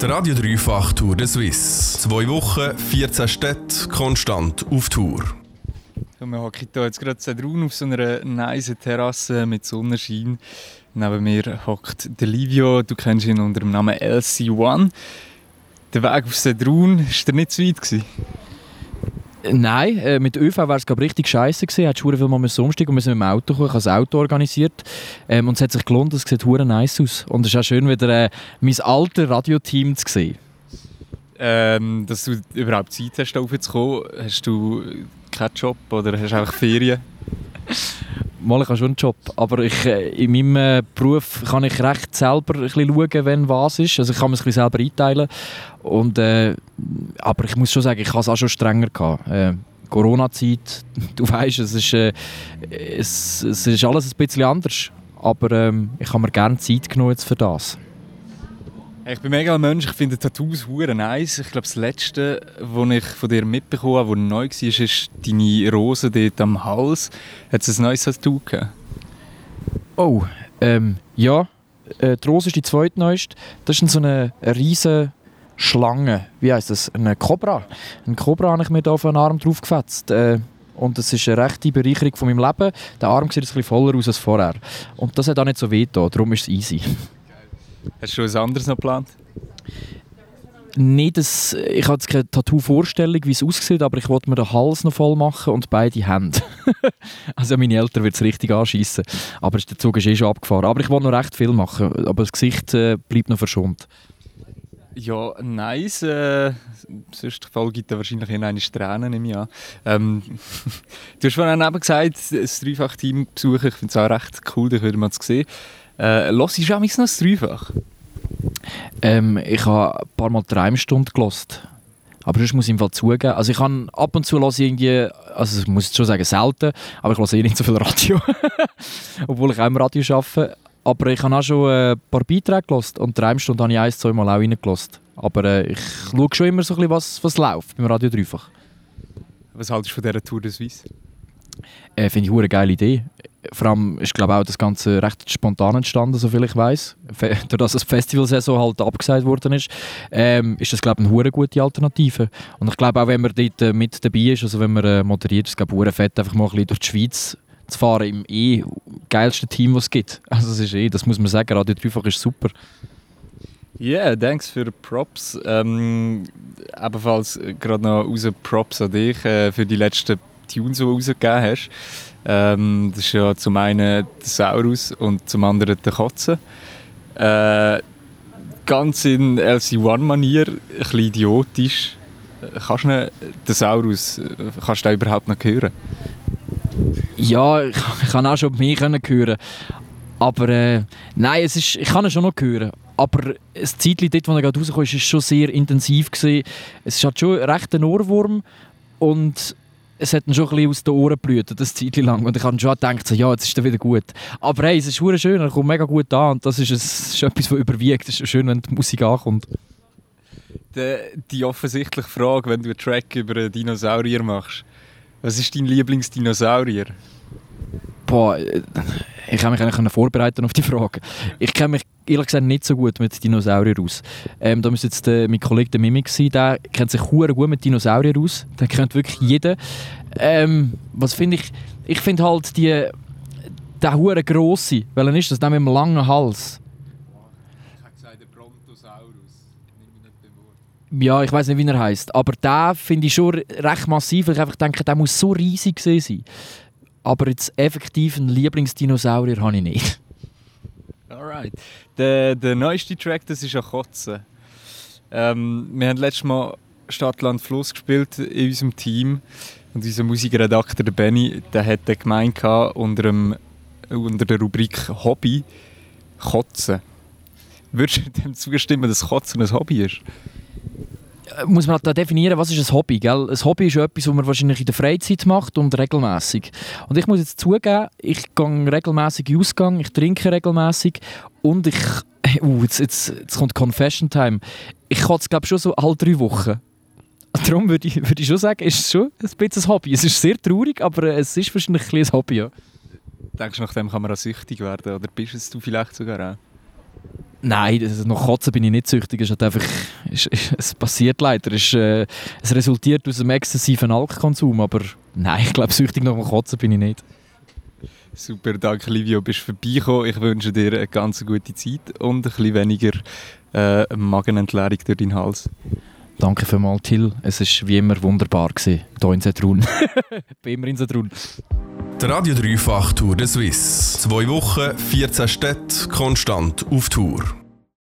Der Radio Dreifach Tour de Suisse. Zwei Wochen, 14 Städte, konstant auf Tour. Wir hocken hier jetzt gerade Zedrun auf so einer nice Terrasse mit Sonnenschein. Neben mir hockt der Livio, du kennst ihn unter dem Namen LC1. Der Weg auf Zedrun, war nicht zu weit? Gewesen? Nein, äh, mit ÖV wäre es richtig scheiße gewesen. Hat schon viel mal umsteigen und sind mit dem Auto gekommen. Ich habe das Auto organisiert ähm, und es hat sich gelohnt. Es sieht hure nice aus und es ist auch schön wieder äh, mein altes Radioteam zu sehen. Ähm, dass du überhaupt Zeit hast, da raufzukommen, hast du keinen Job oder hast du einfach Ferien? Mal, ich habe schon einen Job, aber ich, äh, in meinem äh, Beruf kann ich recht selber ein bisschen schauen, wenn was ist. Also ich kann mir ein selber einteilen. Und, äh, aber ich muss schon sagen, ich habe es auch schon strenger gehabt. Äh, Corona-Zeit, du weißt, es ist, äh, es, es ist alles ein bisschen anders. Aber ähm, ich habe mir gerne Zeit genommen jetzt für das. Ich bin mega ein Mensch, ich finde Tattoos hure nice. Ich glaube, das letzte, was ich von dir mitbekommen habe, das neu war, ist deine Rose dort am Hals. Hat es ein neues Tattoo gegeben? Oh, ähm, ja. Äh, die Rose ist die zweitneueste. Das ist so eine riesige Schlange. Wie heißt das? Eine Cobra. Ein Cobra habe ich mir da auf den Arm drauf gefetzt. Äh, und das ist eine rechte Bereicherung von meinem Leben. Der Arm sieht ein bisschen voller aus als vorher. Und das hat auch nicht so weh darum ist es easy. Hast du etwas anderes noch geplant? Nicht das, ich habe jetzt keine Tattoo-Vorstellung, wie es aussieht, aber ich wollte mir den Hals noch voll machen und beide Hände. also meine Eltern wird es richtig anschießen. Aber der Zug ist eh schon abgefahren. Aber ich wollte noch recht viel machen, aber das Gesicht äh, bleibt noch verschont. Ja, nice. Äh, sonst gibt es wahrscheinlich in eine Tränen im Jahr. Ähm, du hast vorhin eben gesagt, das Dreifach-Team besuchen. Ich finde es auch recht cool, dich wieder mal zu sehen. Äh, Hörst du auch noch das Dreifach? Ähm, ich habe ein paar Mal drei Stunden gelost. Aber sonst muss ich im Fall zugeben. Also ich kann ab und zu höre irgendwie, also ich muss schon sagen selten, aber ich höre eh nicht so viel Radio. Obwohl ich auch im Radio arbeite. Aber ich habe auch schon ein paar Beiträge gelost und drei Stunden habe ich ein, zwei Mal auch reingelost. Aber äh, ich schaue schon immer so ein bisschen, was, was läuft beim Radio Dreifach. Was haltest du von dieser Tour de Suisse? Äh, Finde ich eine geile Idee vor allem ist glaube auch das Ganze recht spontan entstanden, soviel ich weiß. Dadurch, dass das Festivalsaison halt abgesagt worden ist, ähm, ist das glaube ich eine gute Alternative. Und ich glaube auch, wenn man dort äh, mit dabei ist, also wenn man äh, moderiert, ist glaube fett, einfach mal ein bisschen durch die Schweiz zu fahren im eh geilsten Team, was es gibt. Also das ist eh, das muss man sagen, Radio Dreifach ist super. Yeah, thanks für Props. Ähm, ebenfalls gerade noch raus Props an dich äh, für die letzten Tunes, die du rausgegeben hast. Ähm, das ist ja zum einen der Saurus und zum anderen der Kotze. Äh, ganz in LC1-Manier, ein bisschen idiotisch. Kannst du den Saurus kannst du überhaupt noch hören? Ja, ich, ich kann auch schon mich hören. Aber äh, nein, es ist, ich kann ihn schon noch hören. Aber das Zeitchen dort, wo er gerade rauskam, war schon sehr intensiv. Gewesen. Es halt schon recht ein Ohrwurm. Und es hat dann schon ein bisschen aus den Ohren geblüht, das Zeit lang. Und ich habe schon gedacht, so, ja, jetzt ist er wieder gut. Aber hey, es ist schön, er kommt mega gut an und das ist, ein, ist etwas, was überwiegt. Es ist schön, wenn die Musik ankommt. Die, die offensichtliche Frage, wenn du einen Track über einen Dinosaurier machst. Was ist dein Lieblingsdinosaurier? Boah, ich kann mich eigentlich vorbereiten auf die Frage. Ich kenne mich ehrlich gesagt nicht so gut mit Dinosauriern aus. Ähm, da müsste jetzt äh, mein Kollege der Mimik sein, der kennt sich gut mit Dinosauriern aus. Der kennt wirklich jeden. Ähm, was finde ich? Ich finde halt die, der hure grosse, weil ist das, der mit dem langen Hals. Ich habe gesagt, der Brontosaurus. Ja, ich weiß nicht, wie er heißt, aber der finde ich schon recht massiv, weil ich einfach denke, der muss so riesig sein. Aber jetzt effektiv einen Lieblingsdinosaurier habe ich nicht. Alright. Der, der neueste Track, das ist ja Kotze. Ähm, wir haben letztes Mal Stadt, Land, Fluss gespielt in unserem Team. Und unser Musikredakteur, der Benny, der hat gemeint unter, dem, unter der Rubrik Hobby Kotzen. Würdest du dem zustimmen, dass Kotzen ein Hobby ist? Muss man halt da definieren, was ist ein Hobby. Gell? Ein Hobby ist etwas, was man wahrscheinlich in der Freizeit macht und regelmäßig. Und ich muss jetzt zugeben, ich gehe regelmäßig in Ausgang, ich trinke regelmäßig und ich. Uh, jetzt, jetzt, jetzt kommt Confession Time. Ich kann es glaube schon so alle drei Wochen. Darum würde ich, würd ich schon sagen, ist es schon ein bisschen ein Hobby. Es ist sehr traurig, aber es ist wahrscheinlich ein, ein Hobby. Ja. Denkst du, nach dem kann man auch süchtig werden? Oder bist es du vielleicht sogar auch? Nein, das, noch kotzen bin ich nicht süchtig. Es, einfach, es, es passiert leider. Es, äh, es resultiert aus einem exzessiven Alkoholkonsum. Aber nein, ich glaube, süchtig nach dem Kotzen bin ich nicht. Super, danke Livio, bist vorbeigekommen. Ich wünsche dir eine ganz gute Zeit und ein bisschen weniger äh, Magenentleerung durch deinen Hals. Danke vielmals, Till. Es war wie immer wunderbar gewesen, hier in Sedrun. Bin immer in Sedrun. Der Radio Dreifach Tour de Suisse. Zwei Wochen, 14 Städte, konstant auf Tour.